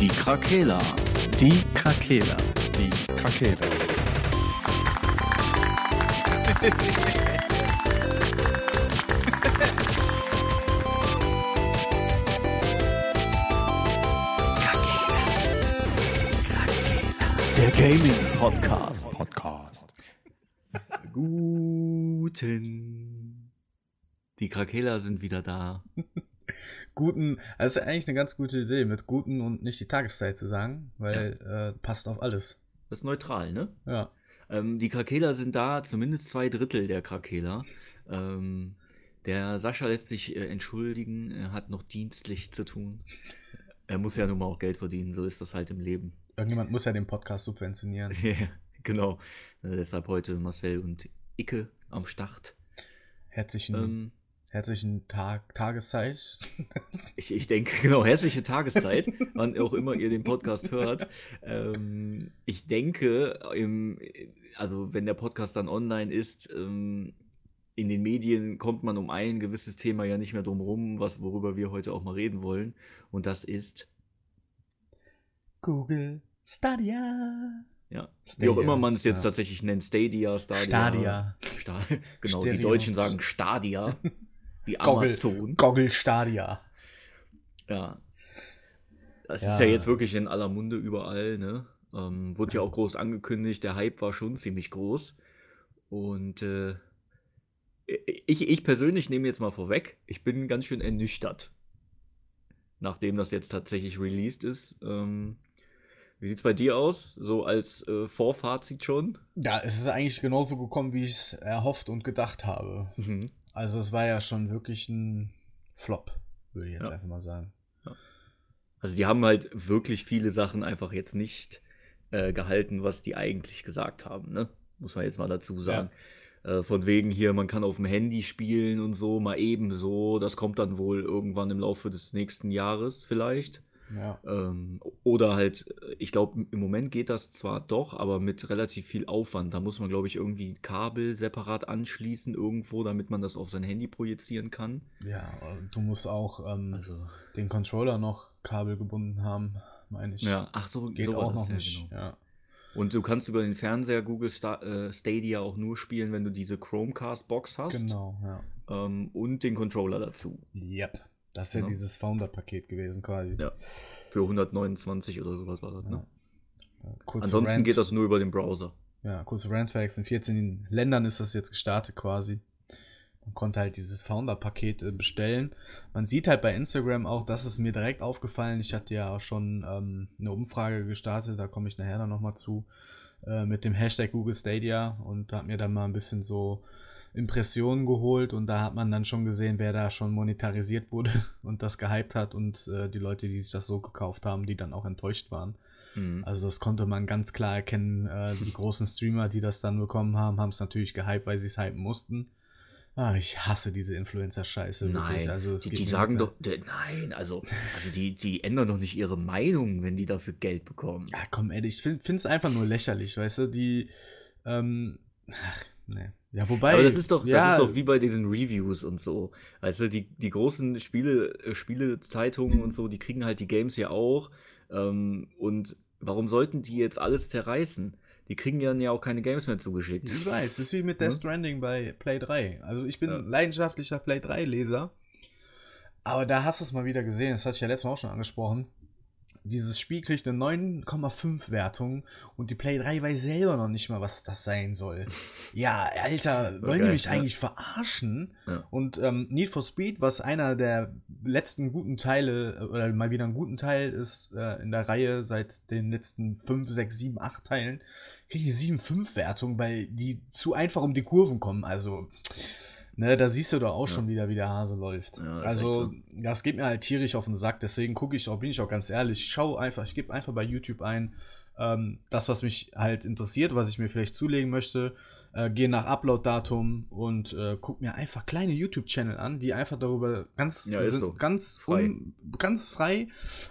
Die Krakela. Die Krakela. Die Krakela. Der Gaming Podcast. Podcast. Guten. Die Krakela sind wieder da. Guten, also ist eigentlich eine ganz gute Idee, mit guten und nicht die Tageszeit zu sagen, weil äh, passt auf alles. Das ist neutral, ne? Ja. Ähm, die Krakela sind da, zumindest zwei Drittel der Krakela. Ähm, der Sascha lässt sich äh, entschuldigen, er hat noch dienstlich zu tun. Er muss ja nun mal auch Geld verdienen, so ist das halt im Leben. Irgendjemand muss ja den Podcast subventionieren. Ja, genau. Äh, deshalb heute Marcel und Icke am Start. Herzlichen, Ähm, herzlichen Tag, Tageszeit. ich, ich denke, genau, herzliche Tageszeit, wann auch immer ihr den Podcast hört. Ähm, ich denke, im, also wenn der Podcast dann online ist, ähm, in den Medien kommt man um ein gewisses Thema ja nicht mehr drum rum, was, worüber wir heute auch mal reden wollen. Und das ist, Google Stadia. ja, wie Stadia, auch immer man es jetzt ja. tatsächlich nennt, Stadia, Stadia. Stadia. Sta genau, Stereo. die Deutschen sagen Stadia, Goggle, Amazon. Goggle Stadia. Ja. Das Ja. ist ja jetzt wirklich in aller Munde überall, ne? Ähm, wurde ja auch groß angekündigt, der Hype war schon ziemlich groß. Und äh, ich, ich persönlich nehme jetzt mal vorweg, ich bin ganz schön ernüchtert. Nachdem das jetzt tatsächlich released ist. Ähm, wie sieht's bei dir aus? So als äh, Vorfazit schon? Ja, es ist eigentlich genauso gekommen, wie ich es erhofft und gedacht habe. Mhm. Also es war ja schon wirklich ein Flop, würde ich jetzt Ja. einfach mal sagen. Also die haben halt wirklich viele Sachen einfach jetzt nicht äh, gehalten, was die eigentlich gesagt haben, ne? Muss man jetzt mal dazu sagen. Äh, von wegen hier, man kann auf dem Handy spielen und so, mal ebenso. Das kommt dann wohl irgendwann im Laufe des nächsten Jahres vielleicht. Ja. Ähm, oder halt, ich glaube, im Moment geht das zwar doch, aber mit relativ viel Aufwand. Da muss man, glaube ich, irgendwie Kabel separat anschließen irgendwo, damit man das auf sein Handy projizieren kann. Ja, du musst auch ähm, Also, den Controller noch kabelgebunden haben, meine ich. ja, ach so, Geht so auch noch ja, nicht. genau. Ja. Und du kannst über den Fernseher Google äh, Stadia auch nur spielen, wenn du diese Chromecast-Box hast. Genau, ja. Ähm, und den Controller dazu. Yep. Das ist ja Ja. dieses Founder-Paket gewesen quasi. Ja. Für 129 oder sowas war das, ne? Ja. Ansonsten Rant, geht das nur über den Browser. Ja, kurze Randfacts. In 14 Ländern ist das jetzt gestartet quasi. Man konnte halt dieses Founder-Paket äh, bestellen. Man sieht halt bei Instagram auch, das ist mir direkt aufgefallen. Ich hatte ja auch schon ähm, eine Umfrage gestartet, da komme ich nachher dann nochmal zu, äh, mit dem Hashtag Google Stadia und habe mir dann mal ein bisschen so Impressionen geholt und da hat man dann schon gesehen, wer da schon monetarisiert wurde und das gehypt hat und äh, die Leute, die sich das so gekauft haben, die dann auch enttäuscht waren. Mhm. Also das konnte man ganz klar erkennen. Äh, die großen Streamer, die das dann bekommen haben, haben es natürlich gehypt, weil sie es hypen mussten. Ah, ich hasse diese Influencer-Scheiße. Nein, also die, die sagen doch, de- nein, also, also die, die ändern doch nicht ihre Meinung, wenn die dafür Geld bekommen. Ja, komm, ehrlich, ich finde es einfach nur lächerlich, weißt du, die, ähm, ach, ne. Ja, wobei. Aber das ist doch, ja, das ist doch wie bei diesen Reviews und so. Weißt du, die, die großen Spiele, äh, Spielezeitungen und so, die kriegen halt die Games ja auch. Ähm, und warum sollten die jetzt alles zerreißen? Die kriegen dann ja auch keine Games mehr zugeschickt. Ich weiß, das ist wie mit. Death Stranding bei Play 3. Also ich bin Ja. leidenschaftlicher Play 3-Leser. Aber da hast du es mal wieder gesehen, das hatte ich ja letztes Mal auch schon angesprochen. Dieses Spiel kriegt eine 9,5 Wertung und die Play 3 weiß selber noch nicht mal, was das sein soll. Ja, Alter, wollen die Okay, mich ja. eigentlich verarschen? Ja. Und ähm, Need for Speed, was einer der letzten guten Teile, äh, oder mal wieder einen guten Teil ist äh, in der Reihe seit den letzten 5, 6, 7, 8 Teilen, kriege ich 7,5-Wertung, weil die zu einfach um die Kurven kommen. Also, ne, da siehst du doch auch Ja. schon wieder, wie der Hase läuft. Ja, ist also, echt das geht mir halt tierisch auf den Sack. Deswegen gucke ich auch, bin ich auch ganz ehrlich, ich schaue einfach, ich gebe einfach bei YouTube ein, ähm, das, was mich halt interessiert, was ich mir vielleicht zulegen möchte, äh, gehe nach Upload-Datum und äh, guck mir einfach kleine YouTube-Channel an, die einfach darüber ganz, Ja, so. ganz Frei. Un, ganz frei,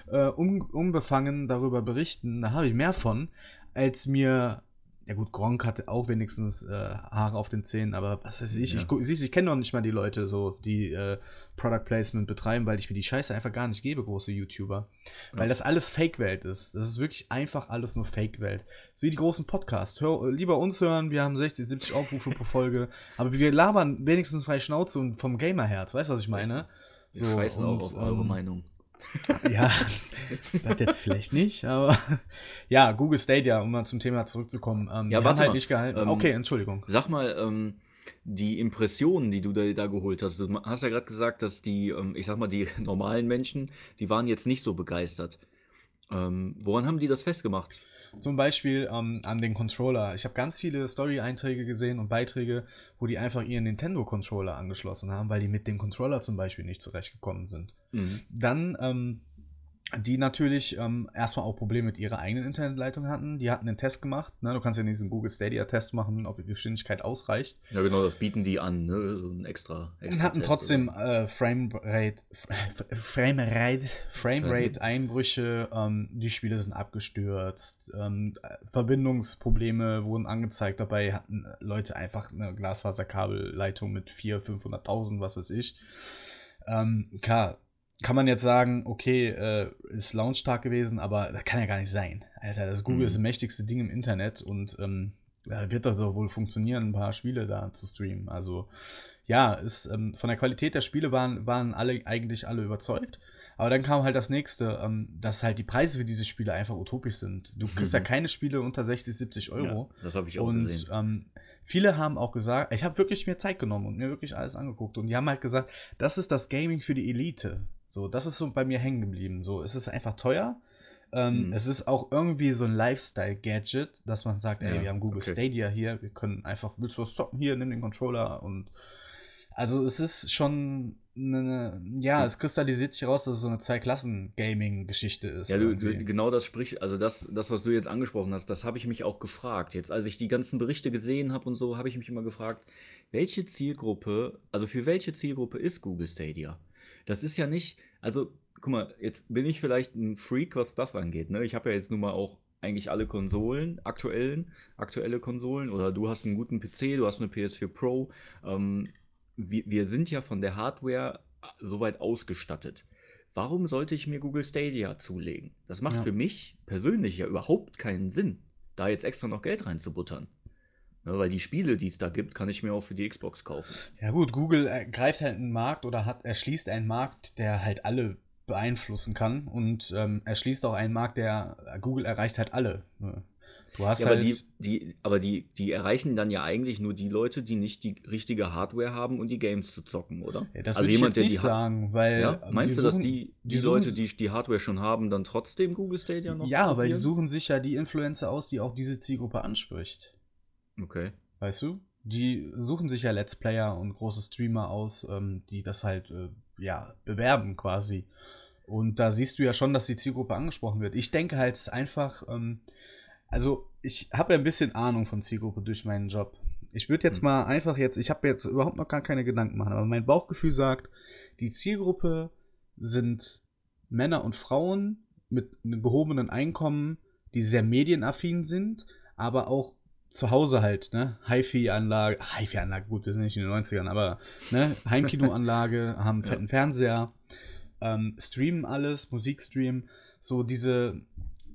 äh, un, unbefangen darüber berichten. Da habe ich mehr von, als mir ja gut, Gronk hatte auch wenigstens äh, Haare auf den Zähnen, aber was weiß ich, Ja. ich, siehst, ich kenne noch nicht mal die Leute, so, die äh, Product Placement betreiben, weil ich mir die Scheiße einfach gar nicht gebe, große YouTuber. Weil das alles Fake-Welt ist. Das ist wirklich einfach alles nur Fake-Welt. So wie die großen Podcasts. Hör, lieber uns hören, wir haben 60, 70 Aufrufe pro Folge, aber wir labern wenigstens frei Schnauze und vom Gamerherz, weißt du, was ich meine? Wir scheißen auch und, auf eure ähm, Meinung. Ja, das jetzt vielleicht nicht, aber ja, Google Stadia, um mal zum Thema zurückzukommen. Ähm, Ja, warte halt mal. nicht gehalten. Ähm, okay, Entschuldigung. Sag mal, ähm, die Impressionen, die du da, da geholt hast, du hast ja gerade gesagt, dass die, ähm, ich sag mal, die normalen Menschen, die waren jetzt nicht so begeistert. Ähm, woran haben die das festgemacht? Zum Beispiel ähm, an den Controller. Ich habe ganz viele Story-Einträge gesehen und Beiträge, wo die einfach ihren Nintendo-Controller angeschlossen haben, weil die mit dem Controller zum Beispiel nicht zurechtgekommen sind. Mhm. Dann, ähm, die natürlich ähm, erstmal auch Probleme mit ihrer eigenen Internetleitung hatten. Die hatten einen Test gemacht. Ne? Du kannst ja diesen Google Stadia-Test machen, ob die Geschwindigkeit ausreicht. Ja, genau, das bieten die an, ne? So ein extra. Und extra hatten Test, trotzdem äh, Framerate, Framerate, Framerate Einbrüche, ähm, die Spiele sind abgestürzt, ähm, Verbindungsprobleme wurden angezeigt, dabei hatten Leute einfach eine Glasfaserkabelleitung mit 400.000, 500.000, was weiß ich. Ähm, klar, kann man jetzt sagen, okay, äh, ist Launchtag gewesen, aber das kann ja gar nicht sein. Alter, das Google Mhm. ist das mächtigste Ding im Internet und ähm, wird das doch wohl funktionieren, ein paar Spiele da zu streamen. Also ja, ist, ähm, von der Qualität der Spiele waren, waren alle eigentlich alle überzeugt. Aber dann kam halt das nächste, ähm, dass halt die Preise für diese Spiele einfach utopisch sind. Du kriegst ja Mhm. keine Spiele unter 60, 70 Euro. Ja, das habe ich auch Und gesehen. ähm, viele haben auch gesagt, ich habe wirklich mir Zeit genommen und mir wirklich alles angeguckt. Und die haben halt gesagt, das ist das Gaming für die Elite. So, das ist so bei mir hängen geblieben. So, es ist einfach teuer. Ähm, Mhm. Es ist auch irgendwie so ein Lifestyle-Gadget, dass man sagt, ey, Ja, wir haben Google okay. Stadia hier, wir können einfach, willst du was zocken? Hier, nimm den Controller und also es ist schon eine, ja, es kristallisiert sich raus, dass es so eine Zwei-Klassen-Gaming-Geschichte ist. Ja, du, du, genau das spricht, also das, das, was du jetzt angesprochen hast, das habe ich mich auch gefragt. Jetzt, als ich die ganzen Berichte gesehen habe und so, habe ich mich immer gefragt, welche Zielgruppe, also für welche Zielgruppe ist Google Stadia? Das ist ja nicht, also guck mal, jetzt bin ich vielleicht ein Freak, was das angeht. Ne? Ich habe ja jetzt nun mal auch eigentlich alle Konsolen, aktuellen, aktuelle Konsolen, oder du hast einen guten PC, du hast eine PS4 Pro. Ähm, wir, wir sind ja von der Hardware soweit ausgestattet. Warum sollte ich mir Google Stadia zulegen? Das macht Ja. für mich persönlich ja überhaupt keinen Sinn, da jetzt extra noch Geld reinzubuttern. Ne, weil die Spiele, die es da gibt, kann ich mir auch für die Xbox kaufen. Ja gut, Google äh, greift halt einen Markt oder hat erschließt einen Markt, der halt alle beeinflussen kann und ähm, erschließt auch einen Markt, der Google erreicht halt alle. ne? Du hast Ja, aber halt die, die, aber die, die erreichen dann ja eigentlich nur die Leute, die nicht die richtige Hardware haben, um die Games zu zocken, oder? Ja, das also würde ich jetzt nicht die sagen, weil Ja? Meinst die du, dass suchen- die, die, suchen- Leute, die die Hardware schon haben, dann trotzdem Google Stadia noch ja, weil die probieren? suchen sich ja die Influencer aus, die auch diese Zielgruppe anspricht. Okay. Weißt du? Die suchen sich ja Let's Player und große Streamer aus, ähm, die das halt äh, ja bewerben quasi. Und da siehst du ja schon, dass die Zielgruppe angesprochen wird. Ich denke halt einfach, ähm, also ich habe ja ein bisschen Ahnung von Zielgruppe durch meinen Job. Ich würde jetzt Hm. mal einfach jetzt, ich habe jetzt überhaupt noch gar keine Gedanken machen, aber mein Bauchgefühl sagt, die Zielgruppe sind Männer und Frauen mit einem gehobenen Einkommen, die sehr medienaffin sind, aber auch zu Hause halt, ne? HiFi-Anlage, HiFi-Anlage, gut, wir sind nicht in den 90ern, aber ne? Heimkinoanlage, haben einen Ja. fetten Fernseher, ähm, streamen alles, Musik streamen, so diese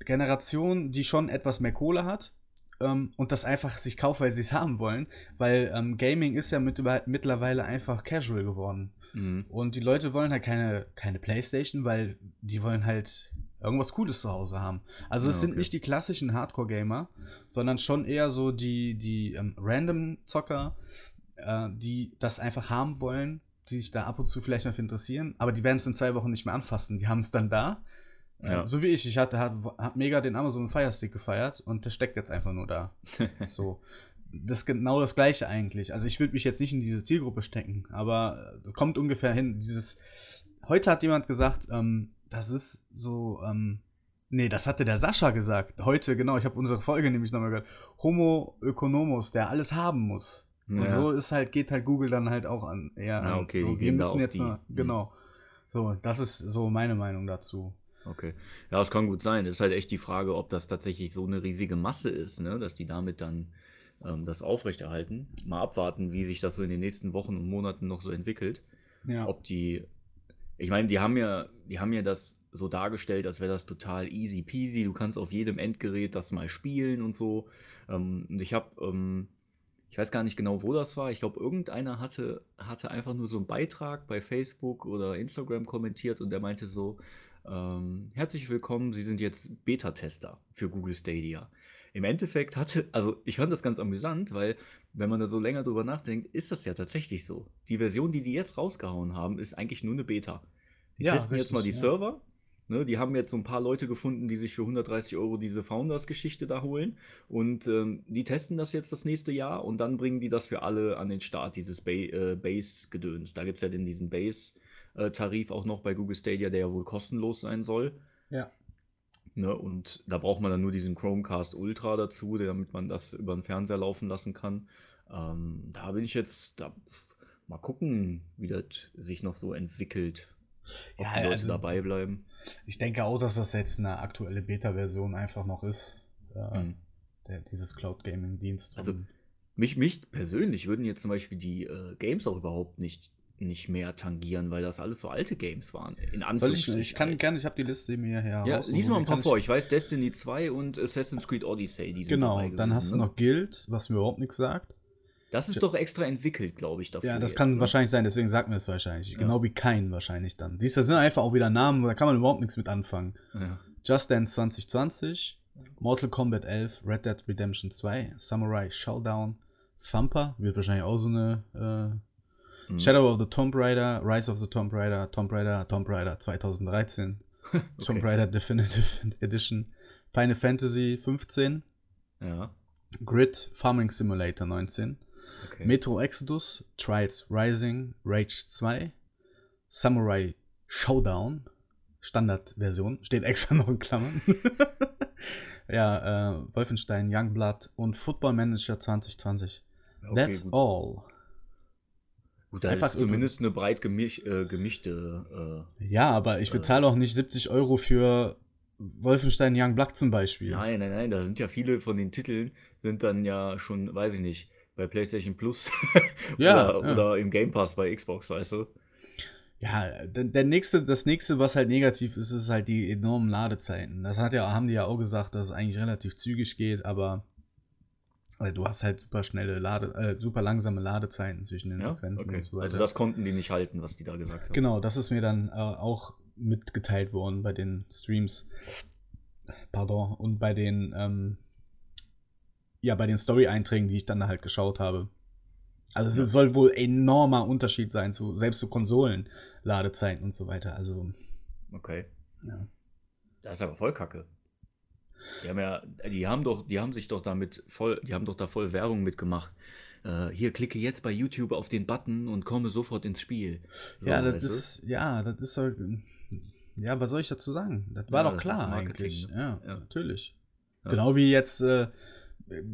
Generation, die schon etwas mehr Kohle hat ähm, und das einfach sich kauft, weil sie es haben wollen, weil ähm, Gaming ist ja mit, mittlerweile einfach casual geworden. Mhm. Und die Leute wollen halt keine, keine Playstation, weil die wollen halt irgendwas Cooles zu Hause haben. Also es Ja, sind okay. nicht die klassischen Hardcore-Gamer, sondern schon eher so die, die ähm, Random-Zocker, äh, die das einfach haben wollen, die sich da ab und zu vielleicht mal für interessieren, aber die werden es in zwei Wochen nicht mehr anfassen. Die haben es dann da. Äh, Ja. So wie ich. Ich hatte, hab, hab mega den Amazon Fire Stick gefeiert und der steckt jetzt einfach nur da. So. Das ist genau das Gleiche eigentlich. Also ich würde mich jetzt nicht in diese Zielgruppe stecken, aber das kommt ungefähr hin. Dieses. Heute hat jemand gesagt, ähm, das ist so, ähm, nee, das hatte der Sascha gesagt. Heute, genau, ich habe unsere Folge nämlich nochmal gehört. Homo Ökonomos, der alles haben muss. Und Ja. so ist halt, geht halt Google dann halt auch an. Eher Ah, an. okay, so, wir müssen jetzt die. mal, Mhm. genau. So, das ist so meine Meinung dazu. Okay. Ja, es kann gut sein. Es ist halt echt die Frage, ob das tatsächlich so eine riesige Masse ist, ne? dass die damit dann ähm, das aufrechterhalten. Mal abwarten, wie sich das so in den nächsten Wochen und Monaten noch so entwickelt. Ja. Ob die. Ich meine, die haben ja, die haben ja das so dargestellt, als wäre das total easy peasy. Du kannst auf jedem Endgerät das mal spielen und so. Ähm, und ich habe, ähm, ich weiß gar nicht genau, wo das war. Ich glaube, irgendeiner hatte, hatte einfach nur so einen Beitrag bei Facebook oder Instagram kommentiert und der meinte so, ähm, herzlich willkommen, Sie sind jetzt Beta-Tester für Google Stadia. Im Endeffekt hatte, also ich fand das ganz amüsant, weil wenn man da so länger drüber nachdenkt, ist das ja tatsächlich so. Die Version, die die jetzt rausgehauen haben, ist eigentlich nur eine Beta. Die Ja, testen jetzt richtig, mal die ja. Server. Ne, die haben jetzt so ein paar Leute gefunden, die sich für 130 Euro diese Founders-Geschichte da holen. Und ähm, die testen das jetzt das nächste Jahr und dann bringen die das für alle an den Start, dieses ba äh, Base-Gedöns. Da gibt es ja den, diesen Base-Tarif auch noch bei Google Stadia, der ja wohl kostenlos sein soll. Ja. Ne, und da braucht man dann nur diesen Chromecast Ultra dazu, damit man das über den Fernseher laufen lassen kann. Ähm, da bin ich jetzt, da, mal gucken, wie das sich noch so entwickelt. Ob Ja, die Leute also- dabei bleiben. Ich denke auch, dass das jetzt eine aktuelle Beta-Version einfach noch ist. Äh, Mhm. der, dieses Cloud Gaming-Dienst. Also, Mich, mich persönlich würden jetzt zum Beispiel die äh, Games auch überhaupt nicht, nicht mehr tangieren, weil das alles so alte Games waren. In soll ich, Anführungsstrichen. ich kann gerne, ich habe die Liste mir her. Ja, lies mal ein paar vor. Ich weiß, Destiny 2 und Assassin's Creed Odyssey, die Ich, sind genau, dann hast du ne? noch Guild, was mir überhaupt nichts sagt. Das ist doch extra entwickelt, glaube ich, dafür. Ja, das jetzt, kann ne? wahrscheinlich sein, deswegen sagt mir das wahrscheinlich. Ja. Genau wie kein wahrscheinlich dann. Siehst du, das sind einfach auch wieder Namen, da kann man überhaupt nichts mit anfangen. Ja. Just Dance 2020, Mortal Kombat 11, Red Dead Redemption 2, Samurai Showdown, Thumper, wird wahrscheinlich auch so eine äh, Mhm. Shadow of the Tomb Raider, Rise of the Tomb Raider, Tomb Raider, Tomb Raider 2013, Tomb Raider Definitive Edition, Final Fantasy 15, Ja, Grid Farming Simulator 19, okay. Metro Exodus, Trials Rising, Rage 2, Samurai Showdown, Standardversion, steht extra noch in Klammern. ja, äh, Wolfenstein, Youngblood und Football Manager 2020. Okay, That's gut. all. Gut, da einfach ist zumindest eine breit gemisch, äh, gemischte. Ja, aber ich bezahle auch nicht 70 Euro für Wolfenstein Youngblood zum Äh, Beispiel. nein, nein, nein, da sind ja viele von den Titeln, sind dann ja schon, weiß ich nicht, bei PlayStation Plus Ja, oder, ja. oder im Game Pass bei Xbox, weißt du? Ja, der, der nächste, das nächste, was halt negativ ist, ist halt die enormen Ladezeiten. Das hat ja, haben die ja auch gesagt, dass es eigentlich relativ zügig geht, aber äh, du hast halt super schnelle Lade, äh, super langsame Ladezeiten zwischen den Ja, Sequenzen okay. und so weiter. Also das konnten die nicht halten, was die da gesagt haben. genau, das ist mir dann äh, auch mitgeteilt worden bei den Streams. Pardon. Und bei den, ähm, ja, bei den Story-Einträgen, die ich dann halt geschaut habe. Also es soll wohl enormer Unterschied sein zu selbst zu Konsolen Ladezeiten und so weiter. Also Okay. ja. Das ist aber voll kacke. Die haben ja, die haben doch, die haben sich doch damit voll, die haben doch da voll Werbung mitgemacht. Äh, hier klicke jetzt bei YouTube auf den Button und komme sofort ins Spiel. So, ja, das du? ist ja, das ist so, ja, was soll ich dazu sagen? Das war Ja, doch das klar ist Marketing, eigentlich. ne? Ja, Ja. natürlich. Ja. Genau wie jetzt äh,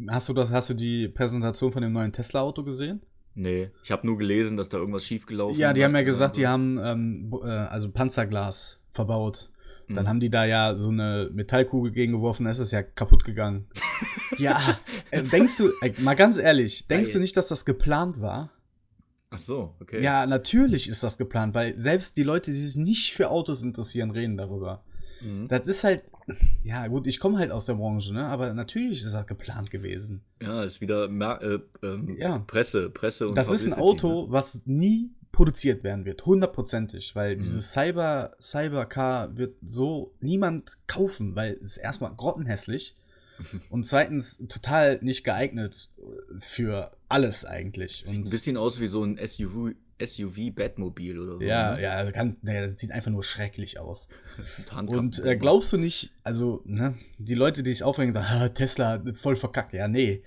hast du das hast du die Präsentation von dem neuen Tesla Auto gesehen? Nee, ich habe nur gelesen, dass da irgendwas schiefgelaufen Ja, die war haben ja gesagt, so. die haben ähm, äh, also Panzerglas verbaut. Dann Mhm. haben die da ja so eine Metallkugel gegengeworfen, da ist es ja kaputt gegangen. ja, äh, denkst du, äh, mal ganz ehrlich, denkst Geil. du nicht, dass das geplant war? Ach so, okay. Ja, natürlich ist das geplant, weil selbst die Leute, die sich nicht für Autos interessieren, reden darüber. Mhm. Das ist halt, ja gut, ich komme halt aus der Branche, ne? aber natürlich ist das geplant gewesen. Ja, ist wieder Mer äh, ähm, Ja. Presse, Presse und Das ist ein Publicity, Auto, ne? was nie produziert werden wird, hundertprozentig, weil Mhm. dieses Cyber, Cybercar wird so niemand kaufen, weil es erstmal grottenhässlich und zweitens total nicht geeignet für alles eigentlich. Sieht ein Und bisschen aus wie so ein SUV, SUV Batmobil oder so. ja, ne? ja, kann, naja, das sieht einfach nur schrecklich aus. Ein Und äh, glaubst du nicht, also, ne, die Leute, die sich aufregen, sagen, "Ah, Tesla voll verkackt. Ja, nee.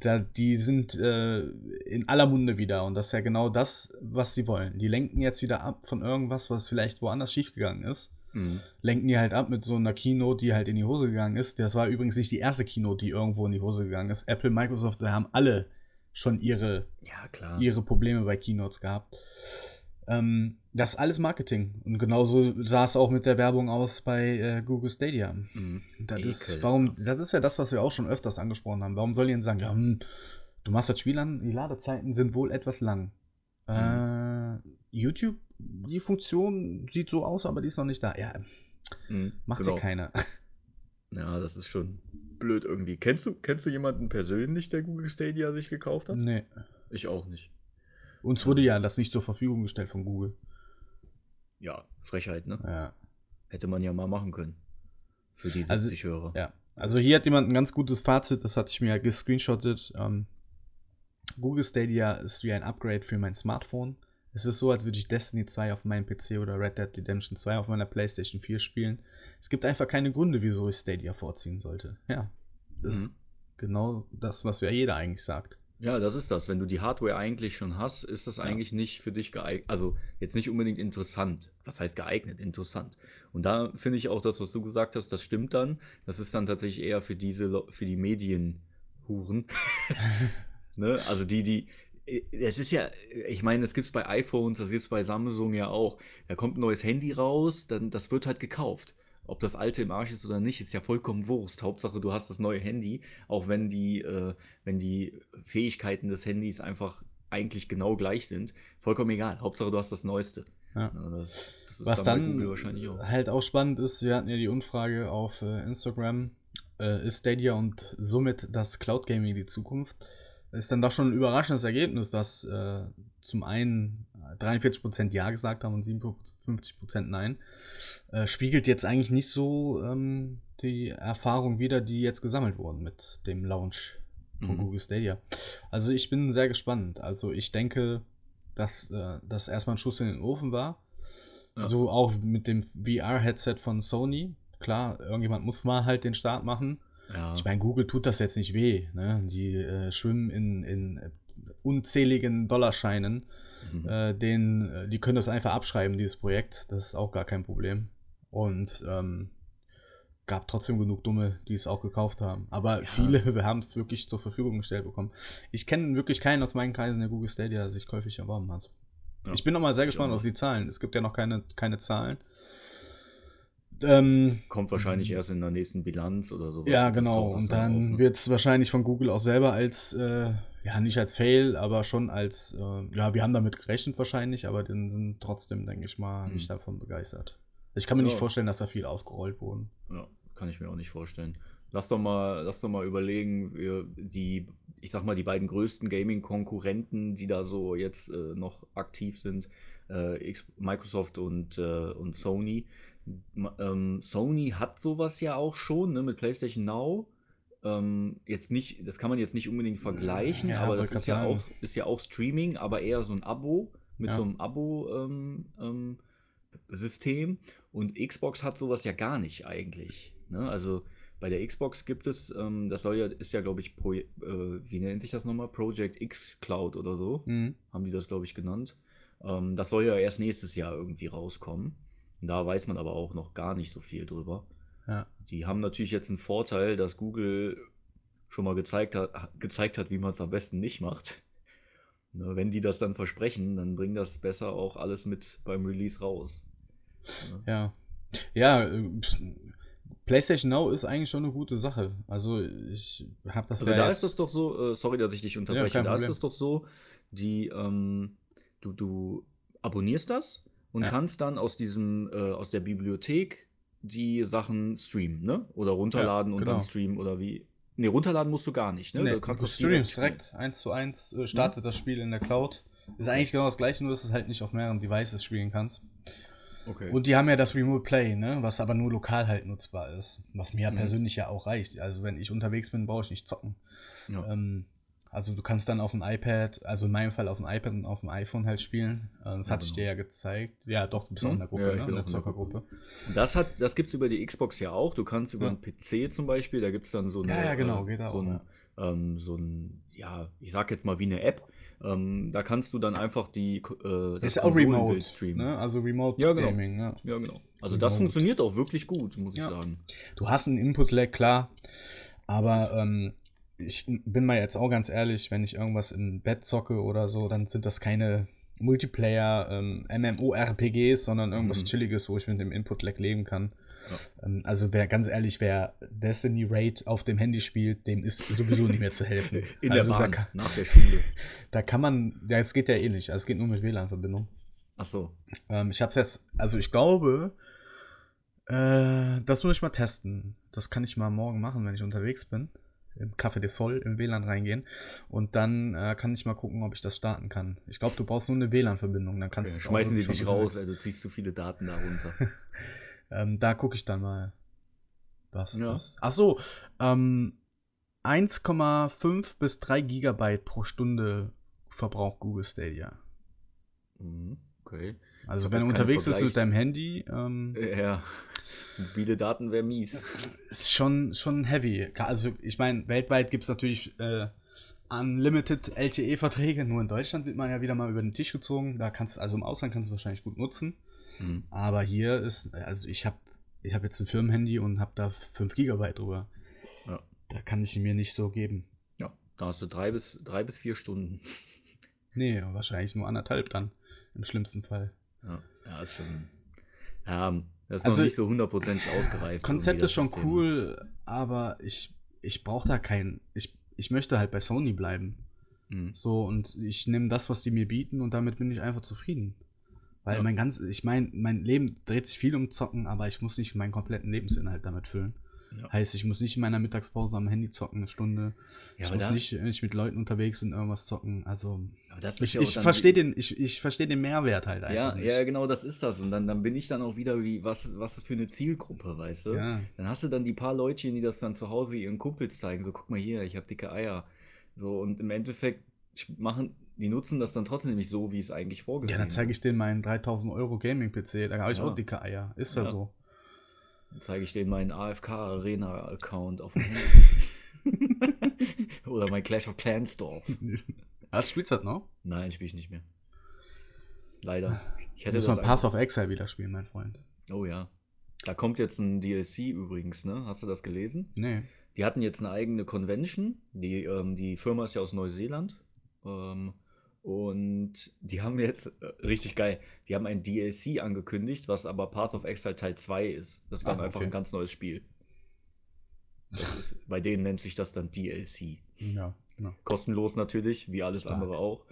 Da, die sind äh, in aller Munde wieder. Und das ist ja genau das, was sie wollen. Die lenken jetzt wieder ab von irgendwas, was vielleicht woanders schiefgegangen ist. Mhm. Lenken die halt ab mit so einer Keynote, die halt in die Hose gegangen ist. Das war übrigens nicht die erste Keynote, die irgendwo in die Hose gegangen ist. Apple, Microsoft, da haben alle schon ihre Ja, ihre Probleme bei Keynotes gehabt. Ähm, das ist alles Marketing. Und genauso sah es auch mit der Werbung aus bei äh, Google Stadia. Mhm. Das ist, warum, das ist ja das, was wir auch schon öfters angesprochen haben. Warum soll ich denn sagen, ja, hm, du machst das Spiel an, die Ladezeiten sind wohl etwas lang. Äh, YouTube, die Funktion sieht so aus, aber die ist noch nicht da. Ja, Mhm, macht genau. ja keiner. Ja, das ist schon blöd irgendwie. Kennst du, kennst du jemanden persönlich, der Google Stadia sich gekauft hat? nee. Ich auch nicht. Uns wurde ja das nicht zur Verfügung gestellt von Google. Ja, Frechheit, ne? Ja. Hätte man ja mal machen können. Für die Also- 70 Hörer. Ja, also hier hat jemand ein ganz gutes Fazit, das hatte ich mir ja gescreenshottet. Ähm, Google Stadia ist wie ein Upgrade für mein Smartphone. Es ist so, als würde ich Destiny 2 auf meinem PC oder Red Dead Redemption 2 auf meiner PlayStation 4 spielen. Es gibt einfach keine Gründe, wieso ich Stadia vorziehen sollte. Ja, das Mhm. ist genau das, was ja jeder eigentlich sagt. Ja, das ist das. Wenn du die Hardware eigentlich schon hast, ist das Ja. eigentlich nicht für dich geeignet. Also jetzt nicht unbedingt interessant. Was heißt geeignet? Interessant. Und da finde ich auch das, was du gesagt hast, das stimmt dann. Das ist dann tatsächlich eher für diese, für die Medienhuren. ne? Also die, die. Es ist ja, ich meine, das gibt es bei iPhones, das gibt es bei Samsung ja auch. Da kommt ein neues Handy raus, dann das wird halt gekauft. Ob das alte im Arsch ist oder nicht, ist ja vollkommen Wurst. Hauptsache, du hast das neue Handy, auch wenn die, äh, wenn die Fähigkeiten des Handys einfach eigentlich genau gleich sind. Vollkommen egal. Hauptsache, du hast das Neueste. Ja. Das, das ist Was dann wahrscheinlich auch. halt auch spannend ist, wir hatten ja die Umfrage auf äh, Instagram, äh, ist Stadia und somit das Cloud Gaming die Zukunft? Ist dann doch schon ein überraschendes Ergebnis, dass äh, zum einen 43% Ja gesagt haben und 57% Nein. Äh, spiegelt jetzt eigentlich nicht so ähm, die Erfahrung wider, die jetzt gesammelt wurden mit dem Launch von Mhm. Google Stadia. Also ich bin sehr gespannt. Also ich denke, dass äh, das erstmal ein Schuss in den Ofen war. Ja. So auch mit dem VR-Headset von Sony. Klar, irgendjemand muss mal halt den Start machen. Ja. Ich meine, Google tut das jetzt nicht weh. Ne? Die äh, schwimmen in, in äh, unzähligen Dollarscheinen. Mhm. Äh, den, äh, die können das einfach abschreiben, dieses Projekt. Das ist auch gar kein Problem. Und ähm, gab trotzdem genug Dumme, die es auch gekauft haben. Aber viele haben es wirklich zur Verfügung gestellt bekommen. Ich kenne wirklich keinen aus meinen Kreisen, der Google Stadia sich käuflich erworben hat. Ja. Ich bin noch mal sehr gespannt auf die Zahlen. Es gibt ja noch keine, keine Zahlen. Ähm, Kommt wahrscheinlich erst in der nächsten Bilanz oder sowas. ja, genau. Und dann ne? wird es wahrscheinlich von Google auch selber als, äh, ja, nicht als Fail, aber schon als, äh, ja, wir haben damit gerechnet wahrscheinlich, aber dann sind trotzdem, denke ich mal, Hm. nicht davon begeistert. Ich kann mir nicht Ja. vorstellen, dass da viel ausgerollt wurden. Ja, kann ich mir auch nicht vorstellen. Lass doch mal, lass doch mal überlegen, wir, die, ich sag mal, die beiden größten Gaming-Konkurrenten, die da so jetzt äh, noch aktiv sind, äh, Microsoft und, äh, und Sony. Ähm, Sony hat sowas ja auch schon, ne, mit PlayStation Now. Ähm, jetzt nicht, das kann man jetzt nicht unbedingt vergleichen, Ja, aber das ist ja, auch, ist ja auch Streaming, aber eher so ein Abo mit Ja. so einem Abo-Ähm, ähm, System. Und Xbox hat sowas ja gar nicht eigentlich. Ne? Also bei der Xbox gibt es, ähm, das soll ja, ist ja, glaube ich, Pro, äh, wie nennt sich das nochmal? Project X Cloud oder so, Mhm. haben die das, glaube ich, genannt. Ähm, das soll ja erst nächstes Jahr irgendwie rauskommen. Und da weiß man aber auch noch gar nicht so viel drüber. Ja. Die haben natürlich jetzt einen Vorteil, dass Google schon mal gezeigt hat, gezeigt hat wie man es am besten nicht macht. Wenn die das dann versprechen, dann bringt das besser auch alles mit beim Release raus. Ja. Ja, äh, PlayStation Now ist eigentlich schon eine gute Sache. Also ich habe das Also ja da ist es doch so, äh, sorry, dass ich dich unterbreche, kein da ist es doch so, die, ähm, du, du abonnierst das und Ja. kannst dann aus diesem, äh, aus der Bibliothek die Sachen streamen, ne? Oder runterladen Ja, und dann genau. streamen oder wie. Ne, runterladen musst du gar nicht, ne? Nee, du kannst du streamst direkt eins zu eins, äh, startet das Spiel in der Cloud. Ist eigentlich genau das gleiche, nur dass du es halt nicht auf mehreren Devices spielen kannst. Okay. Und die haben ja das Remote Play, ne? was aber nur lokal halt nutzbar ist. Was mir ja Mhm. persönlich ja auch reicht. Also wenn ich unterwegs bin, brauche ich nicht zocken. ja. Ähm, also du kannst dann auf dem iPad, also in meinem Fall auf dem iPad und auf dem iPhone halt spielen. Äh, das Ja, hatte ich genau. dir ja gezeigt. Ja, doch, du bist auch in der. Gruppe, Ja, ich ne? bin in der Zockergruppe. Das, hat, das gibt es über die Xbox ja auch. Du kannst über Ja. einen PC zum Beispiel, da gibt es dann so eine. Ja, ja, genau, äh, geht auch, so ein, ähm, so ein, ja, ich sag jetzt mal wie eine App. Ähm, da kannst du dann einfach die. Äh, Ist ja auch Remote, Konsolenbild streamen. ne? Also Remote Ja, genau. Gaming, ne? Ja, genau. Also das Remote. funktioniert auch wirklich gut, muss ich Ja. sagen. Du hast einen Input-Lag, klar. Aber ähm, ich bin mal jetzt auch ganz ehrlich, wenn ich irgendwas im Bett zocke oder so, dann sind das keine Multiplayer, ähm, MMORPGs, sondern irgendwas Mhm. Chilliges, wo ich mit dem Input-Lag leben kann. Ja. Ähm, also wer ganz ehrlich, wer Destiny Raid auf dem Handy spielt, dem ist sowieso nicht mehr zu helfen. In also der Da Bahn, kann, nach der Schule. da kann man, ja, es geht ja eh nicht. Also es geht nur mit WLAN-Verbindung. Ach so. Ähm, ich habe es jetzt, also ich glaube, äh, das muss ich mal testen. Das kann ich mal morgen machen, wenn ich unterwegs bin. Im Café de Sol im WLAN reingehen. Und dann äh, kann ich mal gucken, ob ich das starten kann. Ich glaube, du brauchst nur eine WLAN-Verbindung. Dann kannst Okay. du Schmeißen die dich raus, ey, du ziehst zu viele Daten da runter. Ähm, da gucke ich dann mal, was Ja. das. Ach so, ähm, 1,5 bis 3 Gigabyte pro Stunde verbraucht Google Stadia. Mhm, okay. Also wenn du unterwegs bist mit deinem Handy, ähm, Ja. Mobile Daten wäre mies. ist schon, schon heavy. Also ich meine, weltweit gibt es natürlich äh, Unlimited LTE-Verträge, nur in Deutschland wird man ja wieder mal über den Tisch gezogen. Da kannst also im Ausland kannst du wahrscheinlich gut nutzen. Mhm. Aber hier ist, also ich habe ich hab jetzt ein Firmenhandy und habe da 5 Gigabyte drüber. Ja. Da kann ich mir nicht so geben. ja, da hast du drei bis, drei bis vier Stunden. Nee, wahrscheinlich nur anderthalb dann. Im schlimmsten Fall. Ja, ja ist schon. Ja, das ist Also, noch nicht so hundertprozentig ausgereift. Konzept ist schon System. cool, aber ich, ich brauche da keinen. Ich, ich möchte halt bei Sony bleiben. Mhm. So, und ich nehme das, was die mir bieten, und damit bin ich einfach zufrieden. Weil Ja. mein ganz, ich meine, mein Leben dreht sich viel um Zocken, aber ich muss nicht meinen kompletten Lebensinhalt damit füllen. Ja. Heißt, ich muss nicht in meiner Mittagspause am Handy zocken, eine Stunde. Ja, ich muss da- nicht, wenn ich mit Leuten unterwegs bin, irgendwas zocken. Also, ist ich, ja ich verstehe den, ich, ich verstehe den Mehrwert halt einfach Ja, nicht. ja, genau, das ist das. Und dann, dann bin ich dann auch wieder wie, was, was für eine Zielgruppe, weißt du? Ja. Dann hast du dann die paar Leutchen, die das dann zu Hause ihren Kumpels zeigen, so guck mal hier, ich habe dicke Eier. So, und im Endeffekt machen, die nutzen das dann trotzdem nicht so, wie es eigentlich vorgesehen Ja, dann zeige ich ist. denen meinen 3000 Euro Gaming-PC, da habe ich Ja. auch dicke Eier. Ist ja, Ja. so. Dann zeige ich denen meinen AFK-Arena-Account auf dem Handy. Oder mein Clash of Clans Dorf. Was spielst du das noch? Nein, spiele ich nicht mehr. Leider. Ich Du hätte musst das mal Pass of Exile wieder spielen, mein Freund. Oh ja. Da kommt jetzt ein DLC übrigens, ne? Hast du das gelesen? Nee. Die hatten jetzt eine eigene Convention. Die, ähm, die Firma ist ja aus Neuseeland. Ähm, und die haben jetzt, äh, richtig geil, die haben ein DLC angekündigt, was aber Path of Exile Teil 2 ist. Das ist dann Ah, einfach okay. ein ganz neues Spiel. Ist, bei denen nennt sich das dann DLC. Ja, genau. Kostenlos natürlich, wie alles Stark. andere auch.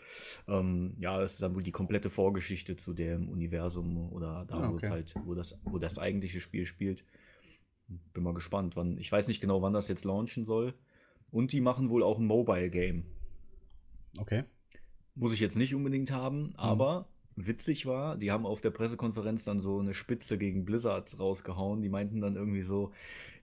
Ähm, ja, das ist dann wohl die komplette Vorgeschichte zu dem Universum oder da, Ah, wo es okay. halt, wo das, wo das eigentliche Spiel spielt. Bin mal gespannt, wann. Ich weiß nicht genau, wann das jetzt launchen soll. Und die machen wohl auch ein Mobile Game. Okay. Muss ich jetzt nicht unbedingt Mhm. haben, aber witzig war, die haben auf der Pressekonferenz dann so eine Spitze gegen Blizzard rausgehauen. Die meinten dann irgendwie so,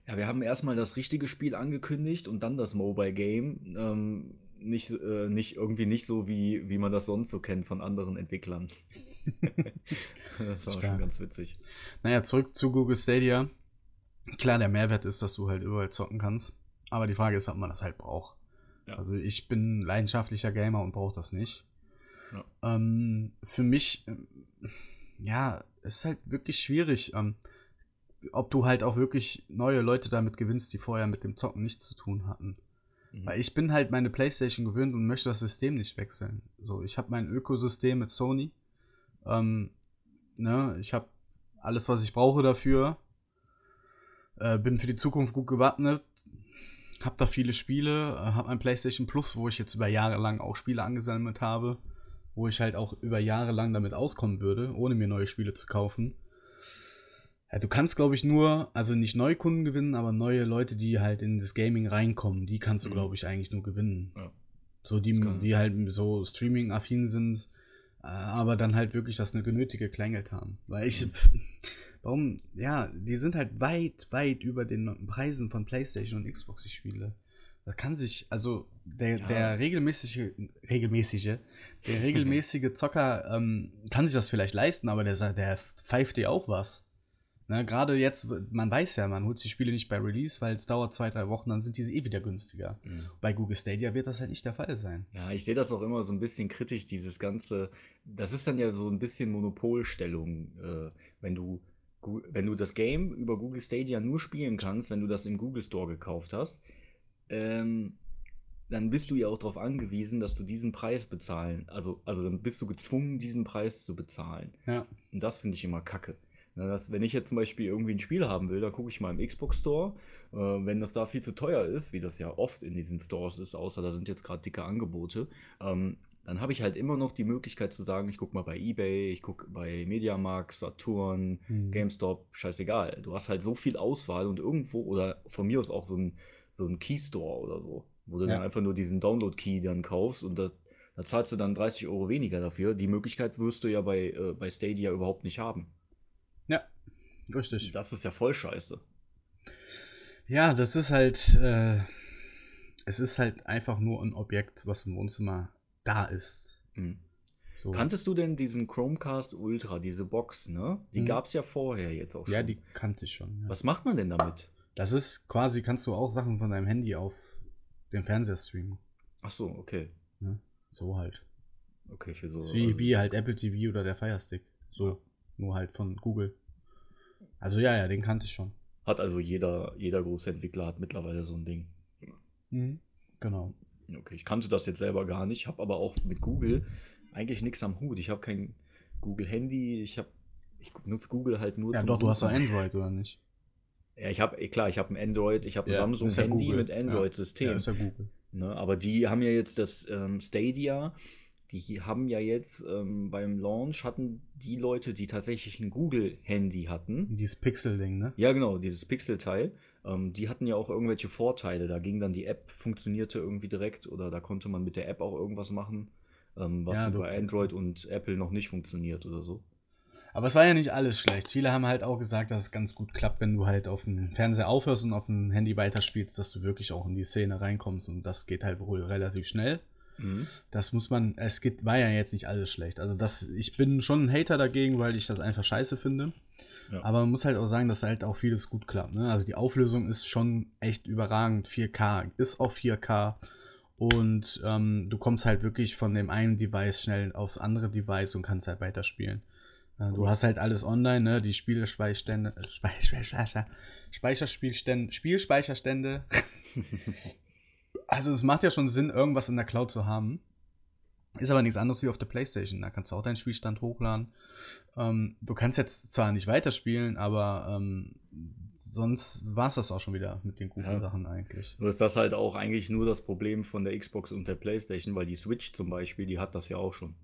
ja, wir haben erstmal das richtige Spiel angekündigt und dann das Mobile Game. Ähm, nicht, äh, nicht irgendwie nicht so, wie, wie man das sonst so kennt von anderen Entwicklern. das war Stark. schon ganz witzig. Naja, zurück zu Google Stadia. Klar, der Mehrwert ist, dass du halt überall zocken kannst. Aber die Frage ist, ob man das halt braucht. Ja. Also ich bin leidenschaftlicher Gamer und brauche das nicht. Ja. Ähm, für mich, ähm, ja, es ist halt wirklich schwierig, ähm, ob du halt auch wirklich neue Leute damit gewinnst, die vorher mit dem Zocken nichts zu tun hatten. Mhm. Weil ich bin halt meine Playstation gewöhnt und möchte das System nicht wechseln. So, ich habe mein Ökosystem mit Sony. Ähm, ne, ich habe alles, was ich brauche dafür. Äh, bin für die Zukunft gut gewappnet. Hab da viele Spiele. Äh, hab mein PlayStation Plus, wo ich jetzt über Jahre lang auch Spiele angesammelt habe. Wo ich halt auch über Jahre lang damit auskommen würde, ohne mir neue Spiele zu kaufen. Ja, du kannst, glaube ich, nur, also nicht neue Kunden gewinnen, aber neue Leute, die halt in das Gaming reinkommen, die kannst du, Mhm. glaube ich, eigentlich nur gewinnen. Ja. So die, die halt so Streaming-affin sind, äh, aber dann halt wirklich das eine genötige Klängelt haben. Weil ich, warum, ja, die sind halt weit, weit über den Preisen von PlayStation und Xbox, die Spiele. Da kann sich, also der, Ja. der regelmäßige, regelmäßige, der regelmäßige Zocker ähm, kann sich das vielleicht leisten, aber der, der pfeift dir auch was. Ne, Gerade jetzt, man weiß ja, man holt die Spiele nicht bei Release, weil es dauert zwei, drei Wochen, dann sind diese eh wieder günstiger. Mhm. Bei Google Stadia wird das halt nicht der Fall sein. Ja, ich sehe das auch immer so ein bisschen kritisch, dieses ganze, das ist dann ja so ein bisschen Monopolstellung, äh, wenn du, wenn du das Game über Google Stadia nur spielen kannst, wenn du das im Google Store gekauft hast, ähm, dann bist du ja auch darauf angewiesen, dass du diesen Preis bezahlen. Also, also dann bist du gezwungen, diesen Preis zu bezahlen. Ja. Und das finde ich immer kacke. Das, wenn ich jetzt zum Beispiel irgendwie ein Spiel haben will, dann gucke ich mal im Xbox Store. Äh, wenn das da viel zu teuer ist, wie das ja oft in diesen Stores ist, außer da sind jetzt gerade dicke Angebote, ähm, dann habe ich halt immer noch die Möglichkeit zu sagen, ich gucke mal bei eBay, ich gucke bei Mediamarkt, Saturn, Mhm. GameStop, scheißegal. Du hast halt so viel Auswahl und irgendwo, oder von mir aus auch so ein, so ein Keystore oder so, wo du Ja. dann einfach nur diesen Download-Key dann kaufst und da, da zahlst du dann 30 Euro weniger dafür. Die Möglichkeit wirst du ja bei, äh, bei Stadia überhaupt nicht haben. Ja, richtig. Das ist ja voll scheiße. Ja, das ist halt, äh, es ist halt einfach nur ein Objekt, was im Wohnzimmer da ist. Mhm. So. Kanntest du denn diesen Chromecast Ultra, diese Box, ne? Die Mhm. gab es ja vorher jetzt auch schon. ja, die kannte ich schon. Ja. Was macht man denn damit? Das ist quasi, kannst du auch Sachen von deinem Handy auf den Fernseher streamen. Ach so, okay. Ne? So halt. Okay, für so. Wie, also- wie halt Apple TV oder der Fire Stick. So. Ja. Nur halt von Google. Also ja, ja, den kannte ich schon. Hat also jeder, jeder große Entwickler hat mittlerweile so ein Ding. Genau. Okay, ich kannte das jetzt selber gar nicht, habe aber auch mit Google eigentlich nichts am Hut. Ich habe kein Google Handy, ich habe ich nutze Google halt nur Ja, doch, du hast doch Suchen. Android, oder nicht? Ja, ich habe klar, ich habe ein Android, ich habe ein Ja, Samsung ist ja mit Android Ja, System. ist ja Google. Ne, aber die haben ja jetzt das ähm, Stadia, die haben ja jetzt ähm, beim Launch hatten die Leute, die tatsächlich ein Google-Handy hatten, Dieses Pixel-Ding, ne? ja genau, dieses Pixel-Teil, ähm, die hatten ja auch irgendwelche Vorteile. Da ging dann die App, funktionierte irgendwie direkt oder da konnte man mit der App auch irgendwas machen, ähm, was Ja, bei Android und Apple noch nicht funktioniert oder so. Aber es war ja nicht alles schlecht. Viele haben halt auch gesagt, dass es ganz gut klappt, wenn du halt auf dem Fernseher aufhörst und auf dem Handy weiterspielst, dass du wirklich auch in die Szene reinkommst. Und das geht halt wohl relativ schnell. Mhm. Das muss man, es geht, war ja jetzt nicht alles schlecht. Also das, ich bin schon ein Hater dagegen, weil ich das einfach scheiße finde. Ja. Aber man muss halt auch sagen, dass halt auch vieles gut klappt. Ne? Also die Auflösung ist schon echt überragend. 4K ist auch 4K. Und ähm, du kommst halt wirklich von dem einen Device schnell aufs andere Device und kannst halt weiterspielen. Äh, Du Cool. hast halt alles online, ne? Die Spielespeicherstände, äh, Spei- Spei- Speicher, Speicherspielstände, Spielspeicherstände. also es macht ja schon Sinn, irgendwas in der Cloud zu haben. Ist aber nichts anderes wie auf der Playstation. Da kannst du auch deinen Spielstand hochladen. Ähm, du kannst jetzt zwar nicht weiterspielen, aber ähm, sonst war es das auch schon wieder mit den guten Ja. Sachen eigentlich. Nur ist das halt auch eigentlich nur das Problem von der Xbox und der PlayStation, weil die Switch zum Beispiel, die hat das ja auch schon.